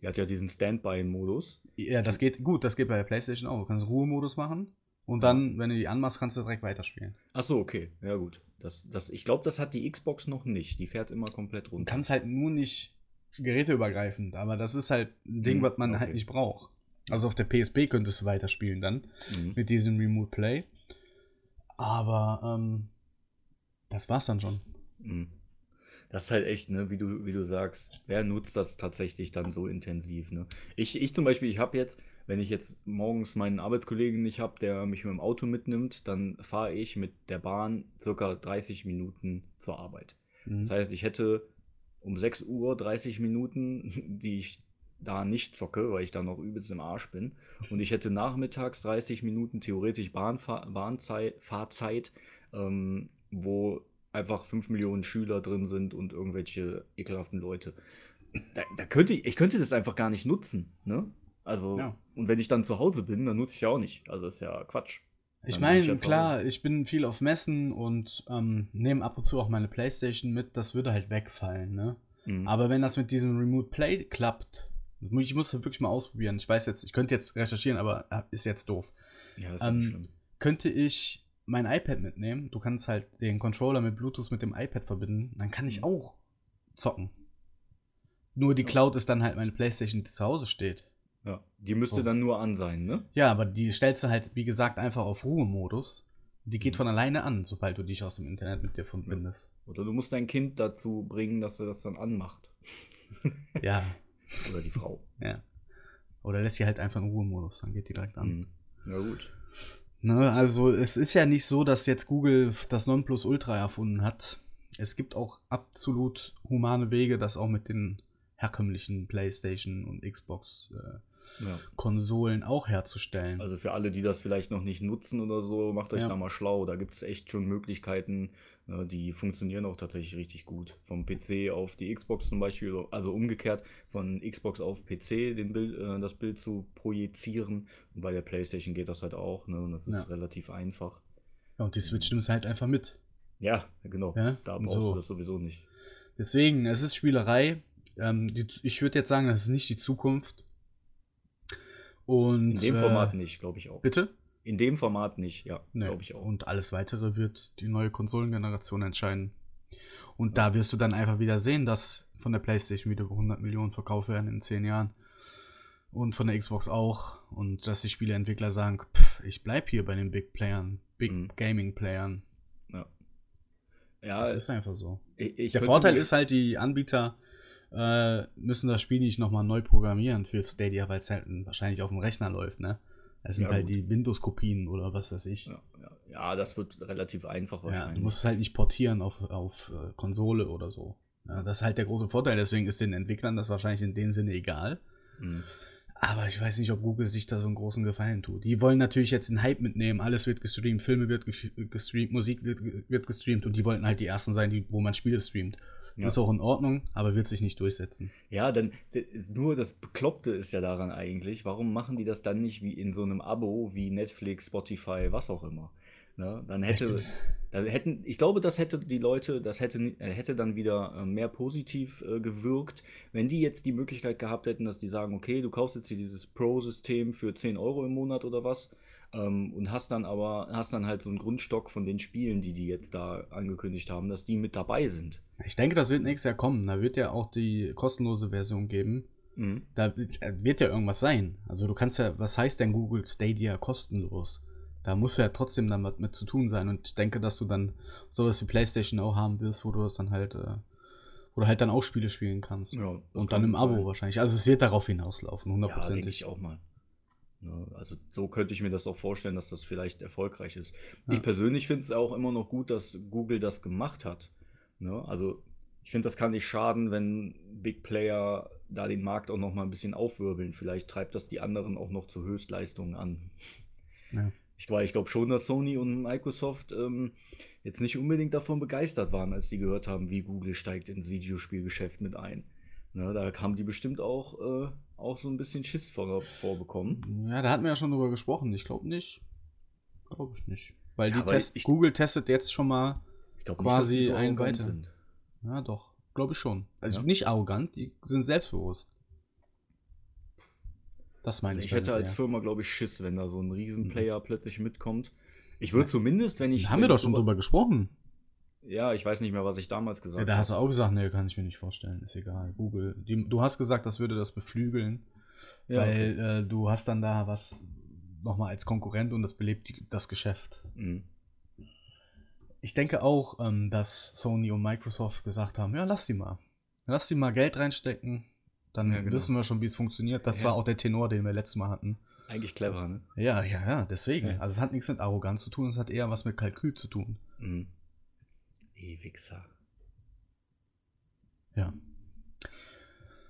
Die hat ja diesen Standby-Modus. Ja, das geht gut, das geht bei der Playstation auch. Du kannst Ruhemodus machen und dann, wenn du die anmachst, kannst du direkt weiterspielen. Ach so, okay. Ja, gut. Das, das, ich glaube, das hat die Xbox noch nicht. Die fährt immer komplett Du runter. kannst halt nur nicht geräteübergreifend, aber das ist halt ein Ding, Hm, was man okay. halt nicht braucht. Also auf der PSP könntest du weiterspielen dann Mhm. mit diesem Remote Play. Aber ähm, das war's dann schon. Mhm. Das ist halt echt, ne, wie du, wie du sagst, wer nutzt das tatsächlich dann so intensiv, ne? Ich, ich zum Beispiel, ich habe jetzt, wenn ich jetzt morgens meinen Arbeitskollegen nicht habe, der mich mit dem Auto mitnimmt, dann fahre ich mit der Bahn circa 30 Minuten zur Arbeit. Mhm. Das heißt, ich hätte um 6 Uhr 30 Minuten, die ich da nicht zocke, weil ich da noch übelst im Arsch bin. Und ich hätte nachmittags 30 Minuten theoretisch Bahnfahr Bahnzeit, Fahrzeit, ähm, wo einfach 5 Millionen Schüler drin sind und irgendwelche ekelhaften Leute. Da, da könnte ich, ich könnte das einfach gar nicht nutzen, ne? Also, Ja. und wenn ich dann zu Hause bin, dann nutze ich ja auch nicht. Also, das ist ja Quatsch. Ich meine, klar, ich bin viel auf Messen und ähm, nehme ab und zu auch meine Playstation mit. Das würde halt wegfallen, ne? Mhm. Aber wenn das mit diesem Remote Play klappt, ich muss das wirklich mal ausprobieren. Ich weiß jetzt, ich könnte jetzt recherchieren, aber äh, ist jetzt doof. ja, ist ja nicht ähm, schlimm. Könnte ich mein iPad mitnehmen? Du kannst halt den Controller mit Bluetooth mit dem iPad verbinden. Dann kann ich Mhm. auch zocken. Nur die Ja. Cloud ist dann halt meine Playstation, die zu Hause steht. Ja. Die müsste so. dann nur an sein, ne? Ja, aber die stellst du halt, wie gesagt, einfach auf Ruhemodus. Die geht Mhm. von alleine an, sobald du dich aus dem Internet mit dir verbindest. Oder du musst dein Kind dazu bringen, dass er das dann anmacht. Ja, Oder die Frau. ja. Oder lässt sie halt einfach in Ruhemodus, dann geht die direkt an. Mhm. Ja, gut. Ne, also es ist ja nicht so, dass jetzt Google das Nonplusultra erfunden hat. Es gibt auch absolut humane Wege, das auch mit den herkömmlichen PlayStation und Xbox äh, Ja. Konsolen auch herzustellen. Also für alle, die das vielleicht noch nicht nutzen oder so, macht euch Ja. da mal schlau. Da gibt es echt schon Möglichkeiten, ne, die funktionieren auch tatsächlich richtig gut. Vom PC auf die Xbox zum Beispiel, also umgekehrt von Xbox auf PC den Bild, äh, das Bild zu projizieren. Und bei der PlayStation geht das halt auch, ne? Und das ist Ja. relativ einfach. ja, und die Switch nimmst du halt einfach mit. Ja, genau. Ja, Da brauchst so. du das sowieso nicht. Deswegen, es ist Spielerei. Ähm, die, ich würde jetzt sagen, das ist nicht die Zukunft. Und In dem äh, Format nicht, glaube ich auch. Bitte? In dem Format nicht, ja, Nee. glaube ich auch. Und alles weitere wird die neue Konsolengeneration entscheiden. Und da wirst du dann einfach wieder sehen, dass von der PlayStation wieder über 100 Millionen verkauft werden in 10 Jahren. Und von der Xbox auch. Und dass die Spieleentwickler sagen, pff, ich bleib hier bei den Big Playern, Big Mhm. Gaming Playern. Ja, ja Das ist einfach so. ich, ich Der Vorteil ist halt, die Anbieter äh, müssen das Spiel nicht nochmal neu programmieren für Stadia, weil es halt wahrscheinlich auf dem Rechner läuft, ne? Es sind Ja, halt gut. die Windows-Kopien oder was weiß ich. Ja, ja, ja, das wird relativ einfach wahrscheinlich. du musst es halt nicht portieren auf, auf äh, Konsole oder so. Das ist halt der große Vorteil, deswegen ist den Entwicklern das wahrscheinlich in dem Sinne egal. Mhm. Aber ich weiß nicht, ob Google sich da so einen großen Gefallen tut. Die wollen natürlich jetzt den Hype mitnehmen, alles wird gestreamt, Filme wird gestreamt, Musik wird, wird gestreamt und die wollten halt die ersten sein, die, wo man Spiele streamt. Ja. Ist auch in Ordnung, aber wird sich nicht durchsetzen. Ja, dann nur das Bekloppte ist ja daran eigentlich, warum machen die das dann nicht wie in so einem Abo wie Netflix, Spotify, was auch immer? Ne? Dann hätte, dann hätten, ich glaube, das hätte die Leute, das hätte, äh, hätte dann wieder äh, mehr positiv äh, gewirkt, wenn die jetzt die Möglichkeit gehabt hätten, dass die sagen, okay, du kaufst jetzt hier dieses Pro-System für 10 Euro im Monat oder was ähm, und hast dann aber, hast dann halt so einen Grundstock von den Spielen, die die jetzt da angekündigt haben, dass die mit dabei sind. Ich denke, das wird nächstes Jahr kommen. Da wird ja auch die kostenlose Version geben. Mhm. Da wird ja irgendwas sein. Also du kannst ja, was heißt denn Google Stadia kostenlos? Da muss ja trotzdem dann was mit zu tun sein. Und ich denke, dass du dann sowas wie PlayStation auch haben wirst, wo du das dann halt, äh, wo du halt dann auch Spiele spielen kannst. Ja, Und dann im Abo sein. wahrscheinlich. Also es wird darauf hinauslaufen, Ja, denke hundertprozentig. ich auch mal. Ne, also so könnte ich mir das auch vorstellen, dass das vielleicht erfolgreich ist. Ja. Ich persönlich finde es auch immer noch gut, dass Google das gemacht hat. Ne? Also ich finde, das kann nicht schaden, wenn Big Player da den Markt auch noch mal ein bisschen aufwirbeln. Vielleicht treibt das die anderen auch noch zu Höchstleistungen an. Ja. Ich, ich glaube schon, dass Sony und Microsoft ähm, jetzt nicht unbedingt davon begeistert waren, als sie gehört haben, wie Google steigt ins Videospielgeschäft mit ein. Ne, da haben die bestimmt auch, äh, auch so ein bisschen Schiss vor, vorbekommen. Ja, da hatten wir ja schon drüber gesprochen. Ich glaube nicht. Glaube ich nicht. Weil Ja, Test ich- Google testet jetzt schon mal. Quasi nicht, so ein arrogant weiter. sind. Ja, doch. Glaube ich schon. Also Ja. nicht arrogant, die sind selbstbewusst. Das meine Also ich. ich hätte damit als eher. Firma, glaube ich, Schiss, wenn da so ein Riesenplayer plötzlich mitkommt. Ich würde zumindest, wenn ich. haben wir wenn doch ich schon drüber gesprochen. Ja, ich weiß nicht mehr, was ich damals gesagt Ja, da habe. hast du auch gesagt, nee, kann ich mir nicht vorstellen. Ist egal. Google. Die, du hast gesagt, das würde das beflügeln, Ja, weil äh, du hast dann da was nochmal als Konkurrent und das belebt die, das Geschäft. Mhm. Ich denke auch, ähm, dass Sony und Microsoft gesagt haben, ja, lass die mal. Lass die mal Geld reinstecken. Dann Ja, genau. wissen wir schon, wie es funktioniert. Das Ja. war auch der Tenor, den wir letztes Mal hatten. Eigentlich clever, ne? Ja, ja, ja, deswegen. Ja. Also es hat nichts mit Arroganz zu tun, es hat eher was mit Kalkül zu tun. Mhm. Ewigser. Ja.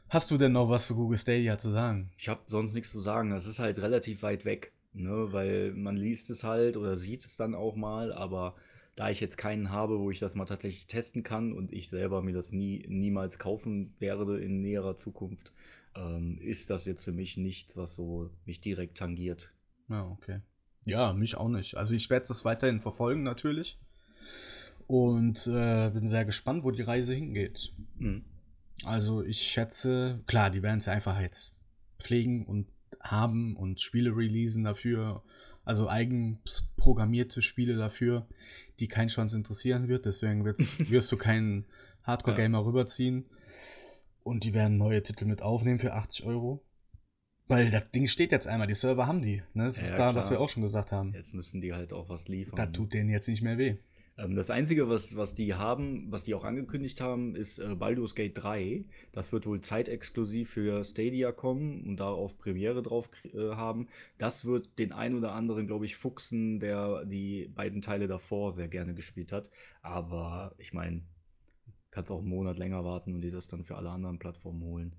Hast du denn noch was zu Google Stadia zu sagen? Ich habe sonst nichts zu sagen. Das ist halt relativ weit weg, ne? Weil man liest es halt oder sieht es dann auch mal, aber da ich jetzt keinen habe, wo ich das mal tatsächlich testen kann und ich selber mir das nie, niemals kaufen werde in näherer Zukunft, ähm, ist das jetzt für mich nichts, was so mich direkt tangiert. Ja, okay. Ja, mich auch nicht. Also ich werde das weiterhin verfolgen natürlich. Und äh, bin sehr gespannt, wo die Reise hingeht. Mhm. Also ich schätze, klar, die werden es einfach jetzt pflegen und haben und Spiele releasen dafür. Also eigen programmierte Spiele dafür, die keinen Schwanz interessieren wird. Deswegen wird's, wirst du keinen Hardcore-Gamer rüberziehen. Und die werden neue Titel mit aufnehmen für 80 Euro. Weil das Ding steht jetzt einmal, die Server haben die. Ne? Das Ja, ist ja, da, klar. was wir auch schon gesagt haben. Jetzt müssen die halt auch was liefern. Das tut denen jetzt nicht mehr weh. Ähm, das Einzige, was, was die haben, was die auch angekündigt haben, ist äh, Baldur's Gate 3. Das wird wohl zeitexklusiv für Stadia kommen und da auf Premiere drauf äh, haben. Das wird den ein oder anderen, glaube ich, fuchsen, der die beiden Teile davor sehr gerne gespielt hat. Aber ich meine, Kannst auch einen Monat länger warten und dir das dann für alle anderen Plattformen holen.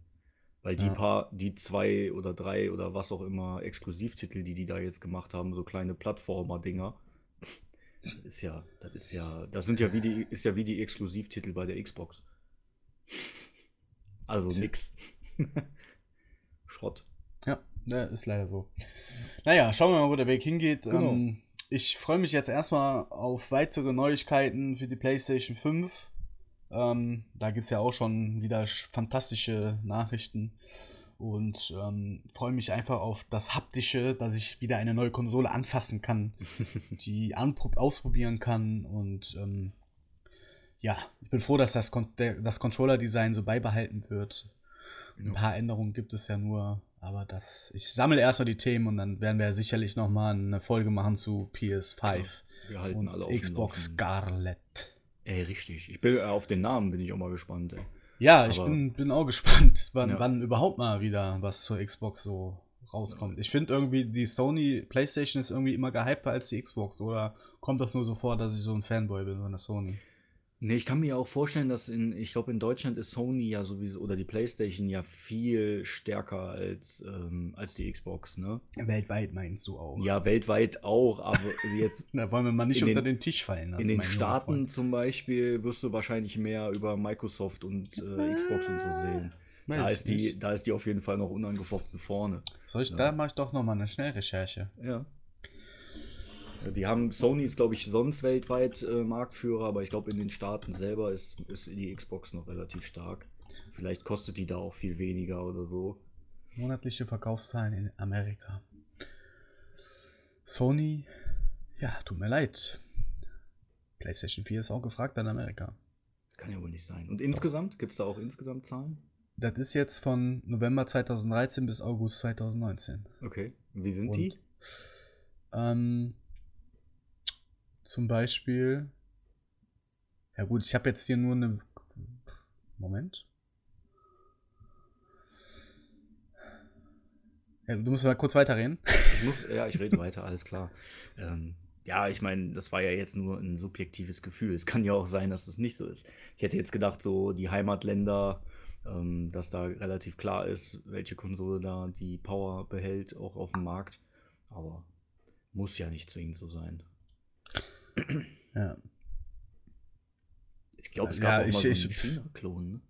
Weil die Ja. paar, die zwei oder drei oder was auch immer Exklusivtitel, die die da jetzt gemacht haben, so kleine Plattformer-Dinger, das ist ja, das ist ja, das sind ja wie die, ist ja wie die Exklusivtitel bei der Xbox. Also nix. Schrott. Ja, ja, ist leider so. Naja, schauen wir mal, wo der Weg hingeht. Genau. Ähm, ich freue mich jetzt erstmal auf weitere Neuigkeiten für die PlayStation 5. Ähm, da gibt es ja auch schon wieder sch- fantastische Nachrichten. Und ähm, freue mich einfach auf das Haptische, dass ich wieder eine neue Konsole anfassen kann, die ausprobieren kann. Und ähm, ja, ich bin froh, dass das, Con das Controller-Design so beibehalten wird. Ein Ja. paar Änderungen gibt es ja nur, aber das. Ich sammle erstmal die Themen und dann werden wir sicherlich nochmal eine Folge machen zu PS5 Wir halten und alle auf dem Xbox. Scarlett. Ey, richtig. Ich bin äh, auf den Namen bin ich auch mal gespannt, ey. Ja, ich bin, bin auch gespannt, wann, Ja. wann überhaupt mal wieder was zur Xbox so rauskommt. Ich finde irgendwie, die Sony PlayStation ist irgendwie immer gehypter als die Xbox. Oder kommt das nur so vor, dass ich so ein Fanboy bin von der Sony? Nee, ich kann mir auch vorstellen, dass in, ich glaube, in Deutschland ist Sony ja sowieso oder die PlayStation ja viel stärker als, ähm, als die Xbox, ne? Weltweit meinst du auch. Ja, weltweit auch, aber jetzt Da wollen wir mal nicht unter den- den Tisch fallen lassen. in den Staaten zum Beispiel wirst du wahrscheinlich mehr über Microsoft und äh, Xbox und so sehen. Weiß Da ist, die, nicht. da ist die auf jeden Fall noch unangefochten vorne. Soll ich, Ja. da mache ich doch nochmal eine Schnellrecherche. Ja. Die haben, Sony ist, glaube ich, sonst weltweit äh, Marktführer, aber ich glaube, in den Staaten selber ist, ist die Xbox noch relativ stark. Vielleicht kostet die da auch viel weniger oder so. Monatliche Verkaufszahlen in Amerika. Sony, ja, tut mir leid. PlayStation 4 ist auch gefragt in Amerika. Kann ja wohl nicht sein. Und insgesamt? Gibt es da auch insgesamt Zahlen? Das ist jetzt von November 2013 bis August 2019. Okay. Wie sind Und, die? Ähm, zum Beispiel. Ja gut, ich habe jetzt hier nur eine. Moment. Ja, du musst mal kurz weiterreden. Ich muss, ja, ich rede weiter, alles klar. Ähm, ja, ich meine, das war ja jetzt nur ein subjektives Gefühl. Es kann ja auch sein, dass das nicht so ist. Ich hätte jetzt gedacht, so die Heimatländer, ähm, dass da relativ klar ist, welche Konsole da die Power behält, auch auf dem Markt. Aber muss ja nicht zwingend so sein. Ja. Ich glaube, es Ja, gab auch ich- mal so ich- einen China-Klon. Ne?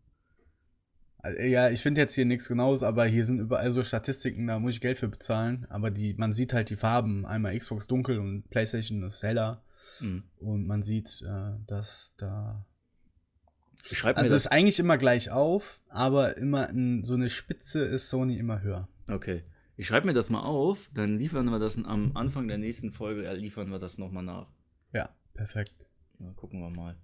Also, Ja, ich finde jetzt hier nichts Genaues, aber hier sind überall so Statistiken, da muss ich Geld für bezahlen. Aber die, man sieht halt die Farben. Einmal Xbox dunkel und PlayStation ist heller. Mhm. Und man sieht, äh, dass da. Mir Also es ist eigentlich immer gleich auf, aber immer in so eine Spitze ist Sony immer höher. Okay. Ich schreibe mir das mal auf, dann liefern wir das am Anfang der nächsten Folge, äh, liefern wir das nochmal nach. Ja, perfekt. Ja, gucken wir mal.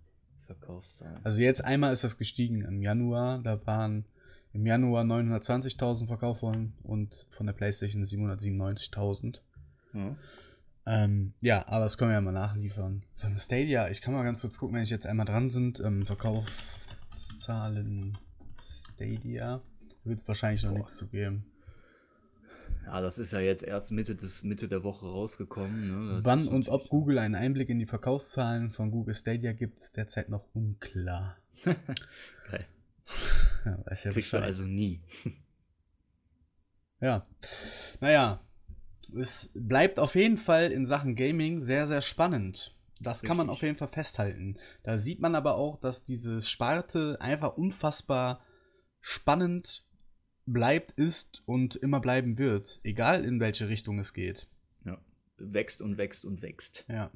Verkaufszahlen. Also jetzt einmal ist das gestiegen im Januar. Da waren im Januar 920.000 verkauft worden und von der PlayStation 797.000. Ja. Ähm, ja, aber das können wir ja mal nachliefern. Von Stadia, ich kann mal ganz kurz gucken, wenn ich jetzt einmal dran sind. Ähm, Verkaufszahlen Stadia. Wird es wahrscheinlich noch Boah. nichts zu geben. Ja, das ist ja jetzt erst Mitte, des, Mitte der Woche rausgekommen. Ne? Wann und ob Google einen Einblick in die Verkaufszahlen von Google Stadia gibt, ist derzeit noch unklar. Geil. Ja, weiß ja Kriegst du also nie. Ja. Naja, es bleibt auf jeden Fall in Sachen Gaming sehr, sehr spannend. Das kann man Richtig. auf jeden Fall festhalten. Da sieht man aber auch, dass diese Sparte einfach unfassbar spannend bleibt, ist und immer bleiben wird. Egal in welche Richtung es geht. Ja. Wächst und wächst und wächst. Ja.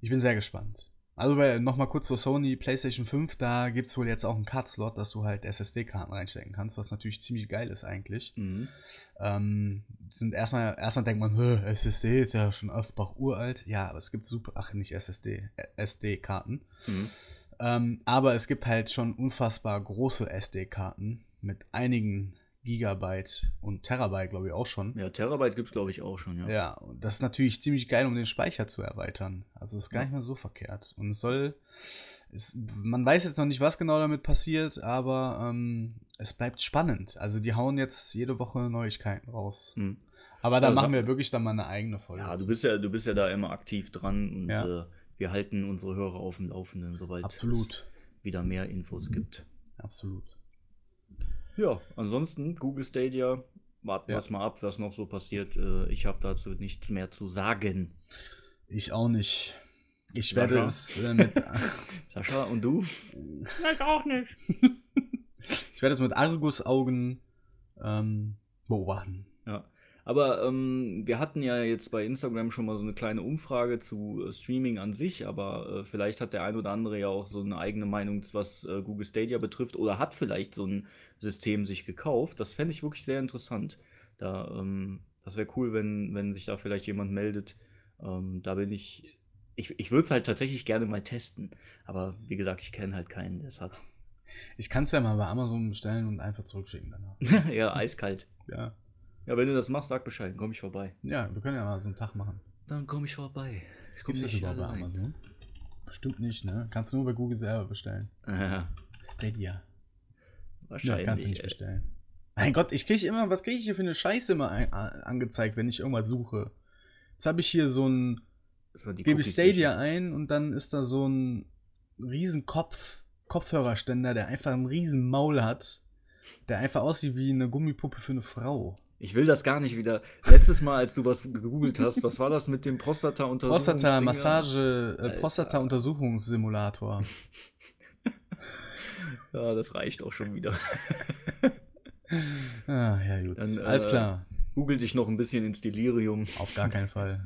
Ich bin sehr gespannt. Also nochmal kurz zur Sony PlayStation 5, da gibt es wohl jetzt auch einen Card-Slot, dass du halt SSD-Karten reinstecken kannst, was natürlich ziemlich geil ist eigentlich. Mhm. Ähm, sind erstmal, erstmal denkt man, "Hä, SSD ist ja schon Offbach uralt. Ja, aber es gibt super, ach nicht SSD, SD-Karten. Mhm. Ähm, aber es gibt halt schon unfassbar große SD-Karten mit einigen Gigabyte und Terabyte, glaube ich, auch schon. Ja, Terabyte gibt es, glaube ich, auch schon, ja. Ja, und das ist natürlich ziemlich geil, um den Speicher zu erweitern. Also ist gar Ja. nicht mehr so verkehrt. Und es soll, es, man weiß jetzt noch nicht, was genau damit passiert, aber ähm, es bleibt spannend. Also die hauen jetzt jede Woche Neuigkeiten raus. Mhm. Aber da Also- machen wir wirklich dann mal eine eigene Folge. Ja, du bist ja, du bist ja da immer aktiv dran und Ja. äh, wir halten unsere Hörer auf dem Laufenden, sobald Absolut. wieder mehr Infos gibt. Absolut. Ja, ansonsten Google Stadia, warten wir Ja. es mal ab, was noch so passiert. Äh, Ich habe dazu nichts mehr zu sagen. Ich auch nicht. Ich Sascha? werde es äh, mit, Sascha, und du? Ich auch nicht. ich werde es mit Argusaugen ähm, beobachten. Aber ähm, wir hatten ja jetzt bei Instagram schon mal so eine kleine Umfrage zu äh, Streaming an sich, aber äh, vielleicht hat der ein oder andere ja auch so eine eigene Meinung, was äh, Google Stadia betrifft oder hat vielleicht so ein System sich gekauft. Das fände ich wirklich sehr interessant. Da, ähm, das wäre cool, wenn, wenn sich da vielleicht jemand meldet. Ähm, da bin ich. Ich, ich würde es halt tatsächlich gerne mal testen. Aber wie gesagt, ich kenne halt keinen, der es hat. Ich kann es ja mal bei Amazon bestellen und einfach zurückschicken danach. ja, eiskalt. Ja. Ja, wenn du das machst, sag Bescheid, dann komm ich vorbei. Ja, wir können ja mal so einen Tag machen. Dann komme ich vorbei. Ich komm das nicht überhaupt bei allein. Amazon? Bestimmt nicht, ne? Kannst du nur bei Google selber bestellen. Ja, Stadia. Ja, wahrscheinlich. kannst du nicht ey. bestellen. Mein Gott, ich kriege immer, was kriege ich hier für eine Scheiße immer ein, a- angezeigt, wenn ich irgendwas suche? Jetzt habe ich hier so ein, Das war die gebe ich Stadia ein und dann ist da so ein riesen Kopf, Kopfhörerständer, der einfach einen riesen Maul hat, der einfach aussieht wie eine Gummipuppe für eine Frau. Ich will das gar nicht wieder. Letztes Mal, als du was gegoogelt hast, was war das mit dem Prostata-Untersuchungsdinger? Prostata-Massage, äh. Prostata-Untersuchungssimulator. Ja, das reicht auch schon wieder. Ah, ja, gut. Dann, äh, Alles klar. Google dich noch ein bisschen ins Delirium. Auf gar keinen Fall.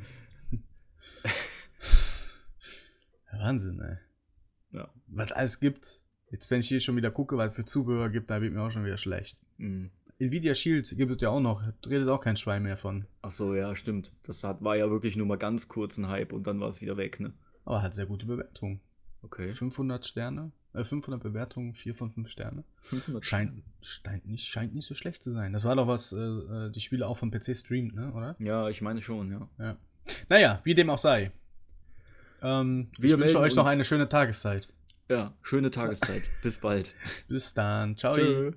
Wahnsinn, ey. Ja. Was alles gibt. Jetzt, wenn ich hier schon wieder gucke, was für Zubehör gibt, da wird mir auch schon wieder schlecht. Mhm. Nvidia Shield gibt es ja auch noch. Redet auch kein Schwein mehr von. Ach so, ja, stimmt. Das hat, war ja wirklich nur mal ganz kurz ein Hype und dann war es wieder weg, ne? Aber hat sehr gute Bewertung. Okay. 500 Sterne. Äh, 500 Bewertungen, 4 von 5 Sterne. 500 Scheint, scheint, nicht, scheint nicht so schlecht zu sein. Das war doch was, äh, äh, die Spiele auch vom PC streamt, ne? Oder? Ja, ich meine schon, ja. Ja. Naja, wie dem auch sei. Ähm, Wir ich wünsche melden euch noch eine schöne Tageszeit. Ja, schöne Tageszeit. Bis bald. Bis dann. Ciao. Tschö.